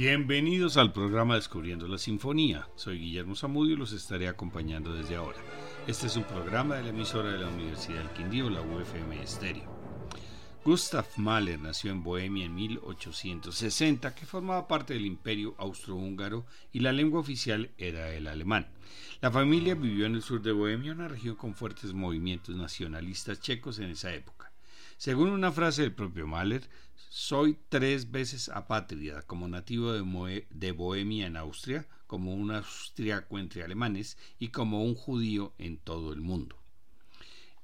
Bienvenidos al programa Descubriendo la Sinfonía. Soy Guillermo Zamudio y los estaré acompañando desde ahora. Este es un programa de la emisora de la Universidad del Quindío, la UFM Estéreo. Gustav Mahler nació en Bohemia en 1860, que formaba parte del Imperio Austrohúngaro y la lengua oficial era el alemán. La familia vivió en el sur de Bohemia, una región con fuertes movimientos nacionalistas checos en esa época. Según una frase del propio Mahler, soy tres veces apátrida, como nativo de, Bohemia en Austria, como un austriaco entre alemanes y como un judío en todo el mundo.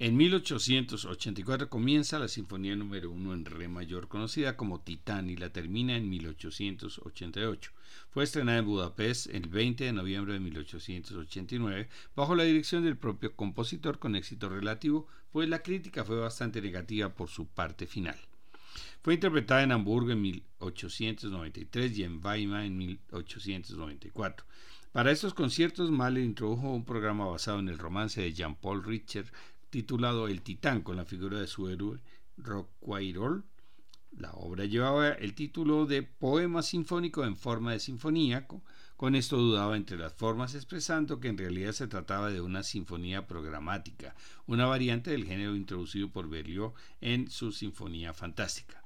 En 1884 comienza la Sinfonía número 1 en Re mayor, conocida como Titán, y la termina en 1888. Fue estrenada en Budapest el 20 de noviembre de 1889 bajo la dirección del propio compositor con éxito relativo, pues la crítica fue bastante negativa por su parte final. Fue interpretada en Hamburgo en 1893 y en Weimar en 1894. Para estos conciertos, Mahler introdujo un programa basado en el romance de Jean-Paul Richter titulado El Titán, con la figura de su héroe Rockwhirol. La obra llevaba el título de Poema Sinfónico en forma de sinfonía. Con esto dudaba entre las formas, expresando que en realidad se trataba de una sinfonía programática, una variante del género introducido por Berlioz en su Sinfonía Fantástica.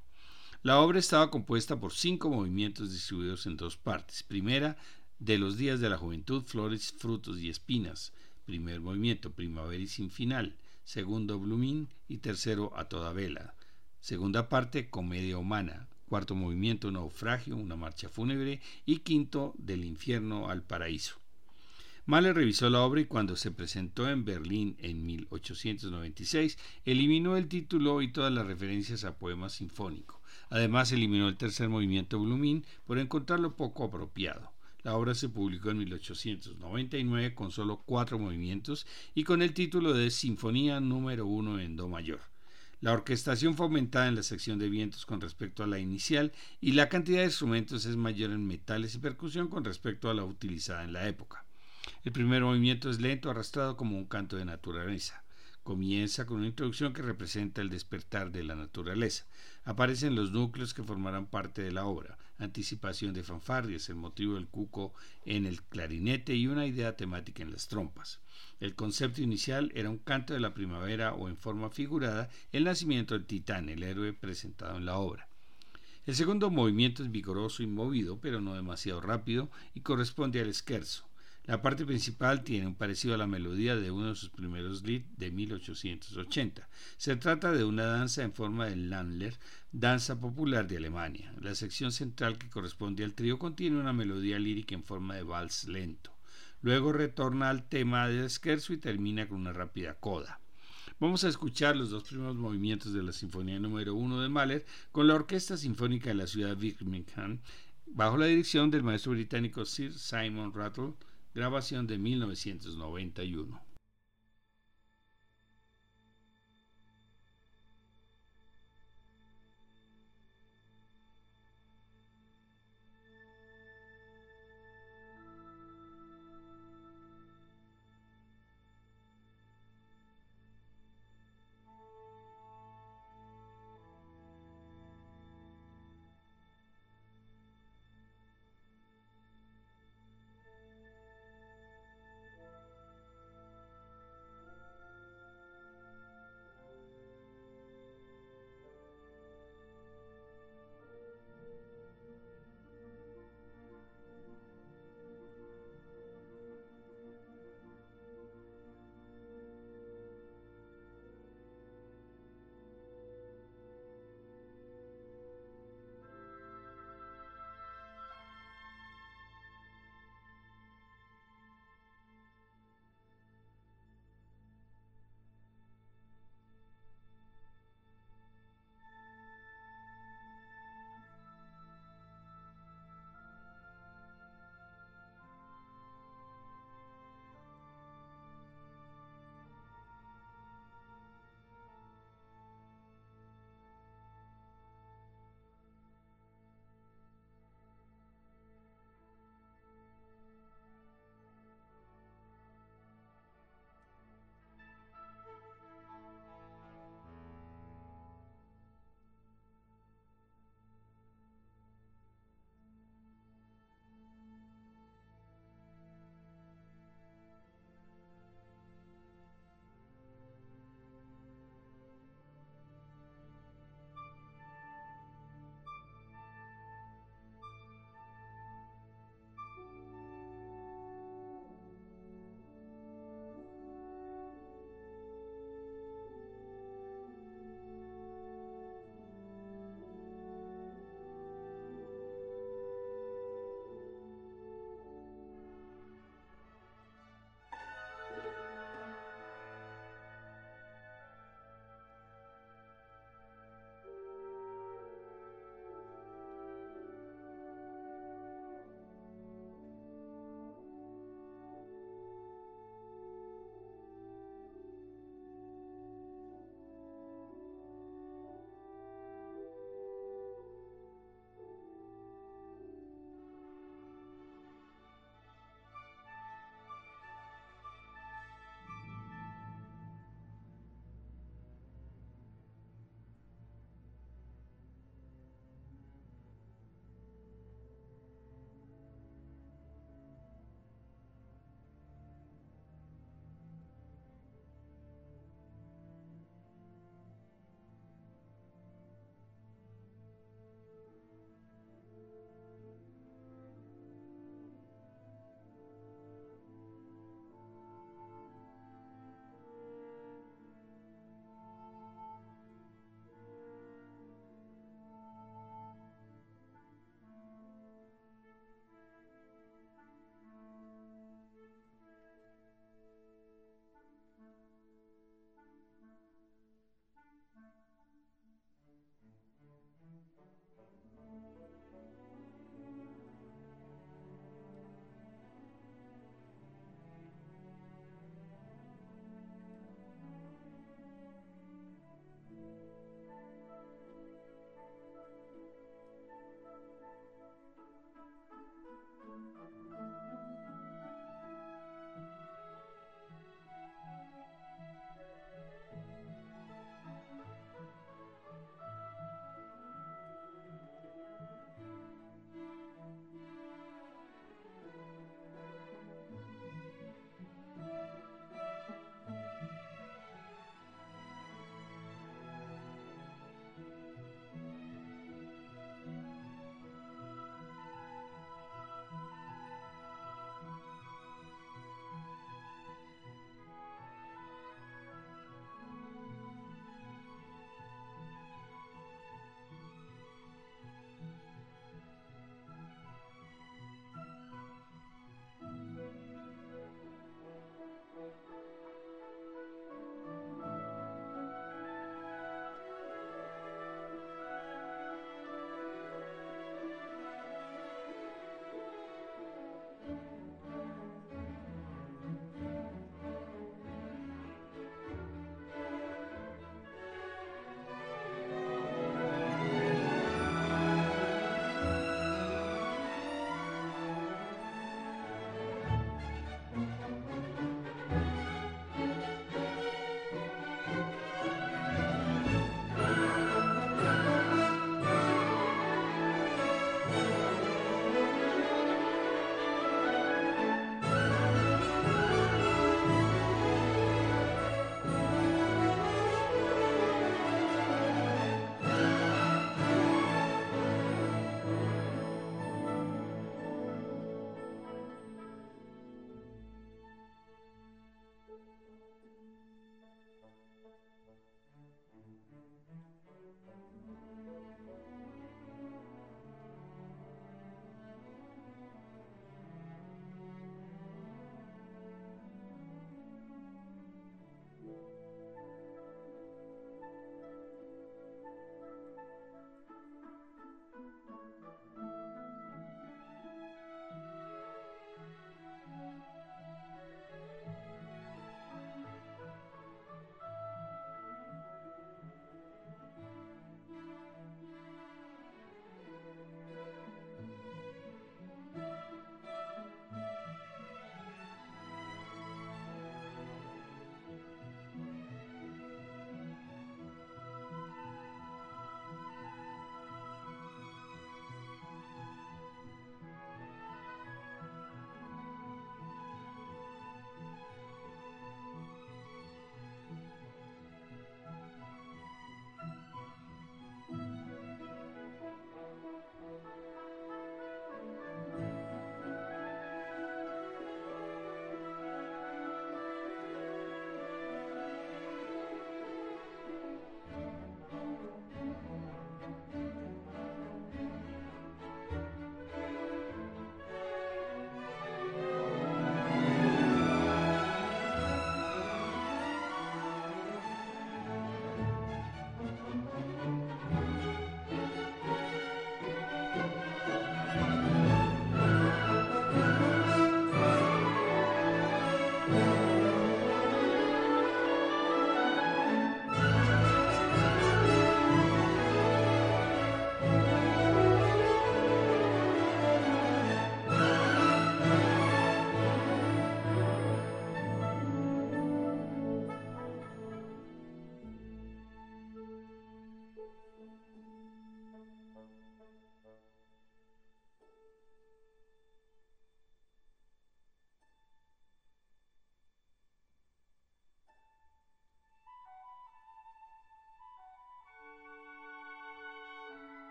La obra estaba compuesta por cinco movimientos distribuidos en dos partes. Primera, de los días de la juventud, flores, frutos y espinas. Primer movimiento, primavera y sin final segundo Blumín y tercero A toda vela. Segunda parte Comedia humana, cuarto movimiento Naufragio, una marcha fúnebre y quinto Del infierno al paraíso. Mahler revisó la obra y cuando se presentó en Berlín en 1896 eliminó el título y todas las referencias a poema sinfónico. Además eliminó el tercer movimiento Blumín por encontrarlo poco apropiado. La obra se publicó en 1899 con solo cuatro movimientos y con el título de Sinfonía número 1 en Do mayor. La orquestación fue aumentada en la sección de vientos con respecto a la inicial y la cantidad de instrumentos es mayor en metales y percusión con respecto a la utilizada en la época. El primer movimiento es lento, arrastrado como un canto de naturaleza. Comienza con una introducción que representa el despertar de la naturaleza. Aparecen los núcleos que formarán parte de la obra, anticipación de fanfarrias, el motivo del cuco en el clarinete y una idea temática en las trompas. El concepto inicial era un canto de la primavera o en forma figurada el nacimiento del titán, el héroe presentado en la obra. El segundo movimiento es vigoroso y movido, pero no demasiado rápido, y corresponde al esquerzo. La parte principal tiene un parecido a la melodía de uno de sus primeros leads de 1880. Se trata de una danza en forma de Landler, danza popular de Alemania. La sección central que corresponde al trío contiene una melodía lírica en forma de vals lento. Luego retorna al tema de scherzo y termina con una rápida coda. Vamos a escuchar los dos primeros movimientos de la Sinfonía número 1 de Mahler con la Orquesta Sinfónica de la ciudad de Birmingham, bajo la dirección del maestro británico Sir Simon Rattle, grabación de 1991.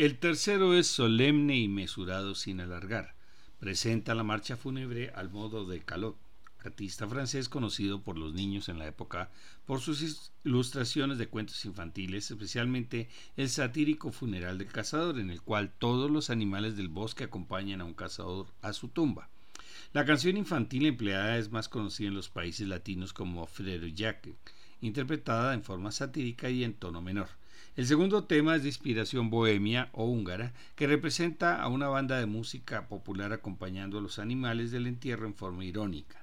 El tercero es solemne y mesurado sin alargar. Presenta la marcha fúnebre al modo de Calot, artista francés conocido por los niños en la época por sus ilustraciones de cuentos infantiles, especialmente el satírico funeral del cazador, en el cual todos los animales del bosque acompañan a un cazador a su tumba. La canción infantil empleada es más conocida en los países latinos como Jack, interpretada en forma satírica y en tono menor. El segundo tema es de inspiración bohemia o húngara, que representa a una banda de música popular acompañando a los animales del entierro en forma irónica.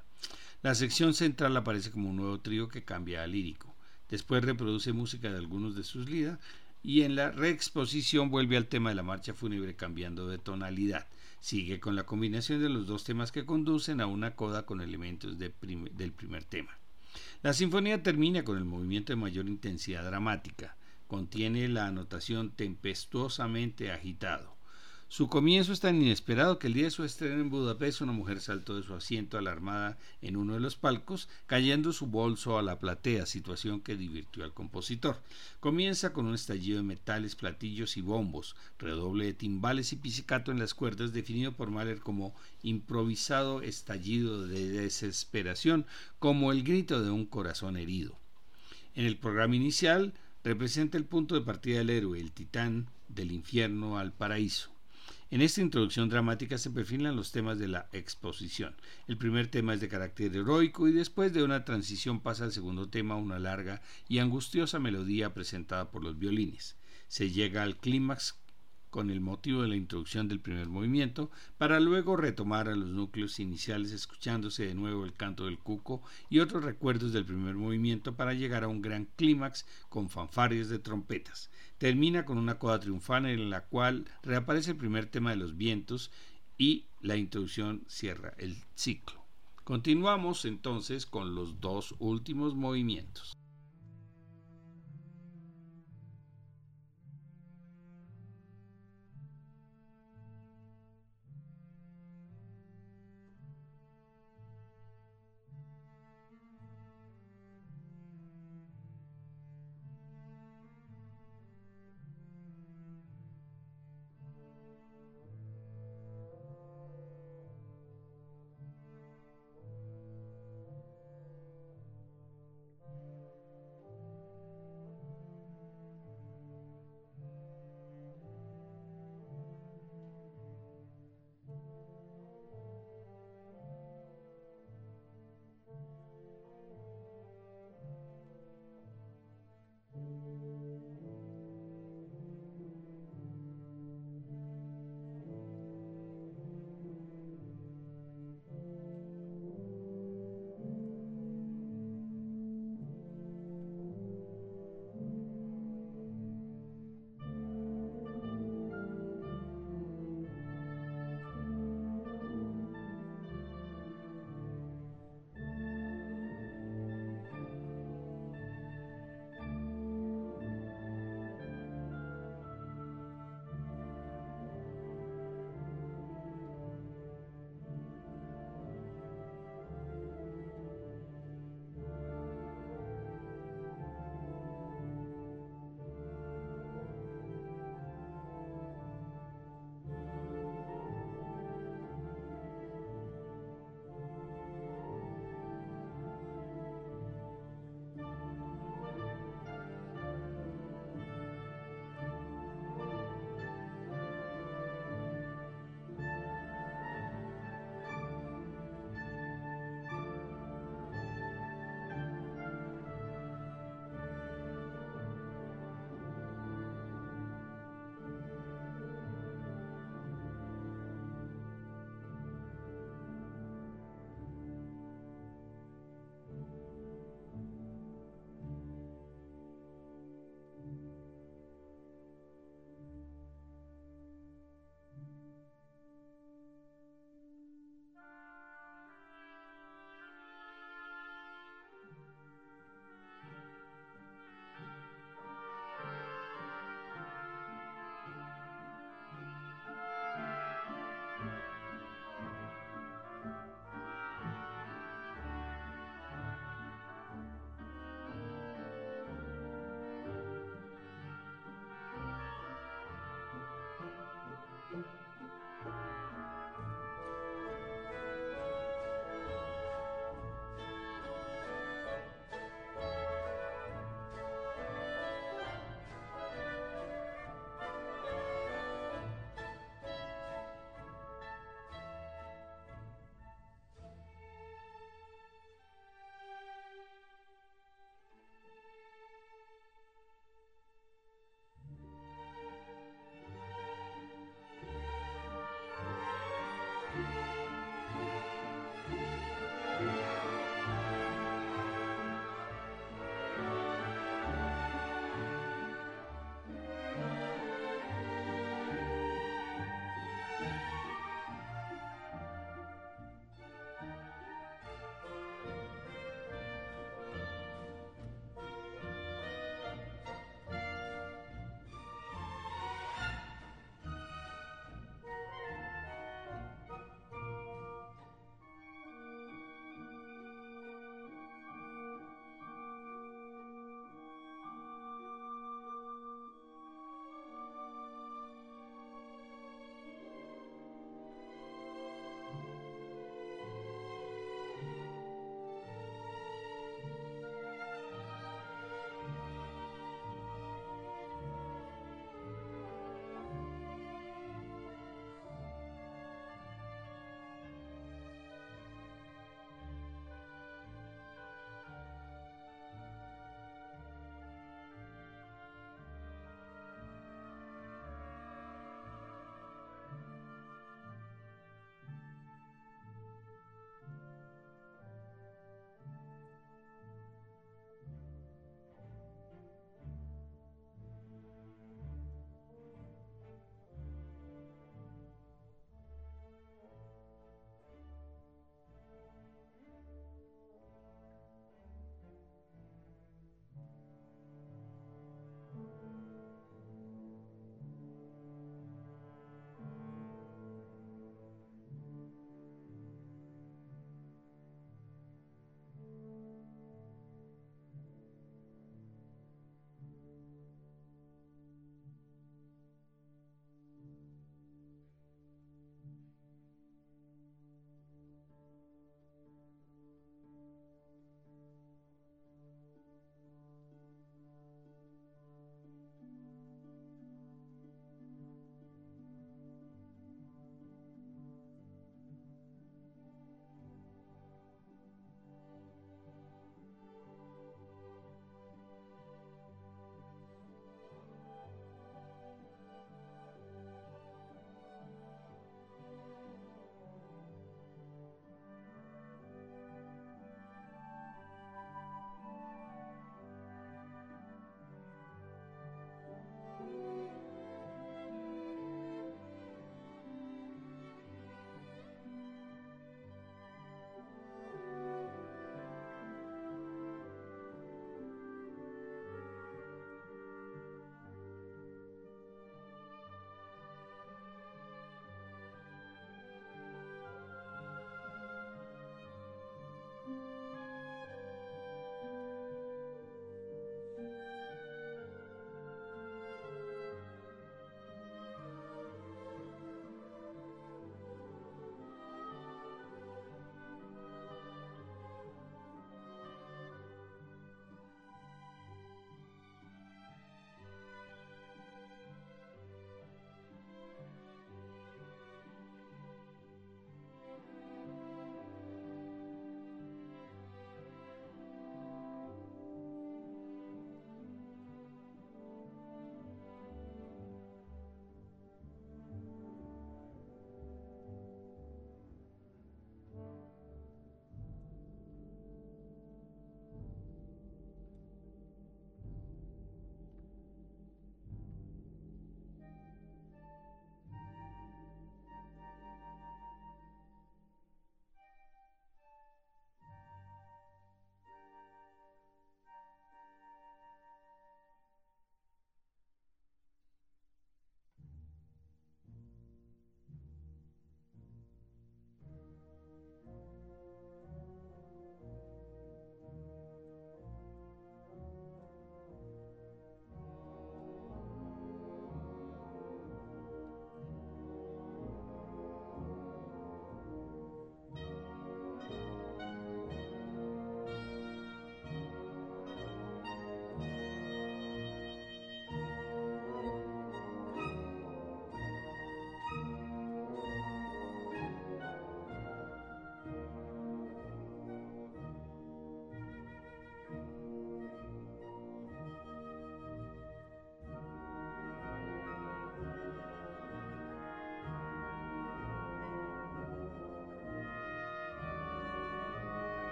La sección central aparece como un nuevo trío que cambia a lírico. Después reproduce música de algunos de sus líderes y en la reexposición vuelve al tema de la marcha fúnebre cambiando de tonalidad. Sigue con la combinación de los dos temas que conducen a una coda con elementos del primer tema. La sinfonía termina con el movimiento de mayor intensidad dramática contiene la anotación tempestuosamente agitado. Su comienzo es tan inesperado que el día de su estreno en Budapest una mujer saltó de su asiento alarmada en uno de los palcos, cayendo su bolso a la platea, situación que divirtió al compositor. Comienza con un estallido de metales, platillos y bombos, redoble de timbales y pizzicato en las cuerdas, definido por Mahler como improvisado estallido de desesperación, como el grito de un corazón herido. En el programa inicial, representa el punto de partida del héroe, el titán del infierno al paraíso. En esta introducción dramática se perfilan los temas de la exposición. El primer tema es de carácter heroico y después de una transición pasa al segundo tema, una larga y angustiosa melodía presentada por los violines. Se llega al clímax con el motivo de la introducción del primer movimiento, para luego retomar a los núcleos iniciales escuchándose de nuevo el canto del cuco y otros recuerdos del primer movimiento para llegar a un gran clímax con fanfarias de trompetas. Termina con una coda triunfal en la cual reaparece el primer tema de los vientos y la introducción cierra el ciclo. Continuamos entonces con los dos últimos movimientos.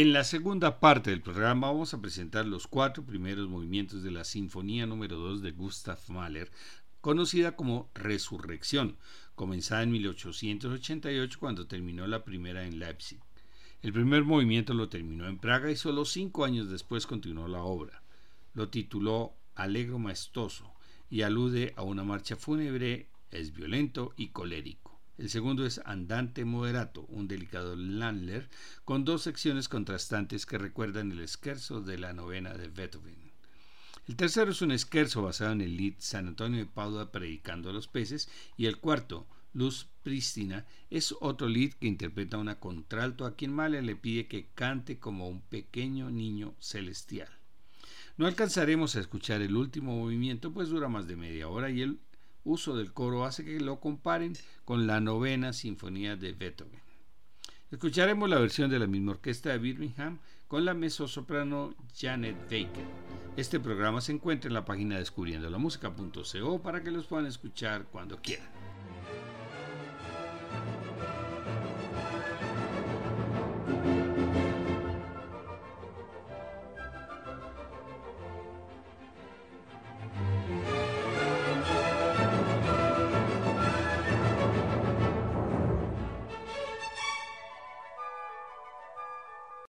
En la segunda parte del programa vamos a presentar los cuatro primeros movimientos de la Sinfonía número 2 de Gustav Mahler, conocida como Resurrección, comenzada en 1888 cuando terminó la primera en Leipzig. El primer movimiento lo terminó en Praga y solo cinco años después continuó la obra. Lo tituló Alegro Maestoso y alude a una marcha fúnebre, es violento y colérico. El segundo es Andante Moderato, un delicado Landler con dos secciones contrastantes que recuerdan el esquerzo de la novena de Beethoven. El tercero es un esquerzo basado en el lead San Antonio de Padua predicando a los peces y el cuarto, Luz Prístina, es otro lead que interpreta una contralto a quien Mahler le pide que cante como un pequeño niño celestial. No alcanzaremos a escuchar el último movimiento, pues dura más de media hora y el uso del coro hace que lo comparen con la novena sinfonía de Beethoven. Escucharemos la versión de la misma orquesta de Birmingham con la mezzosoprano Janet Baker. Este programa se encuentra en la página descubriendo la música.co para que los puedan escuchar cuando quieran.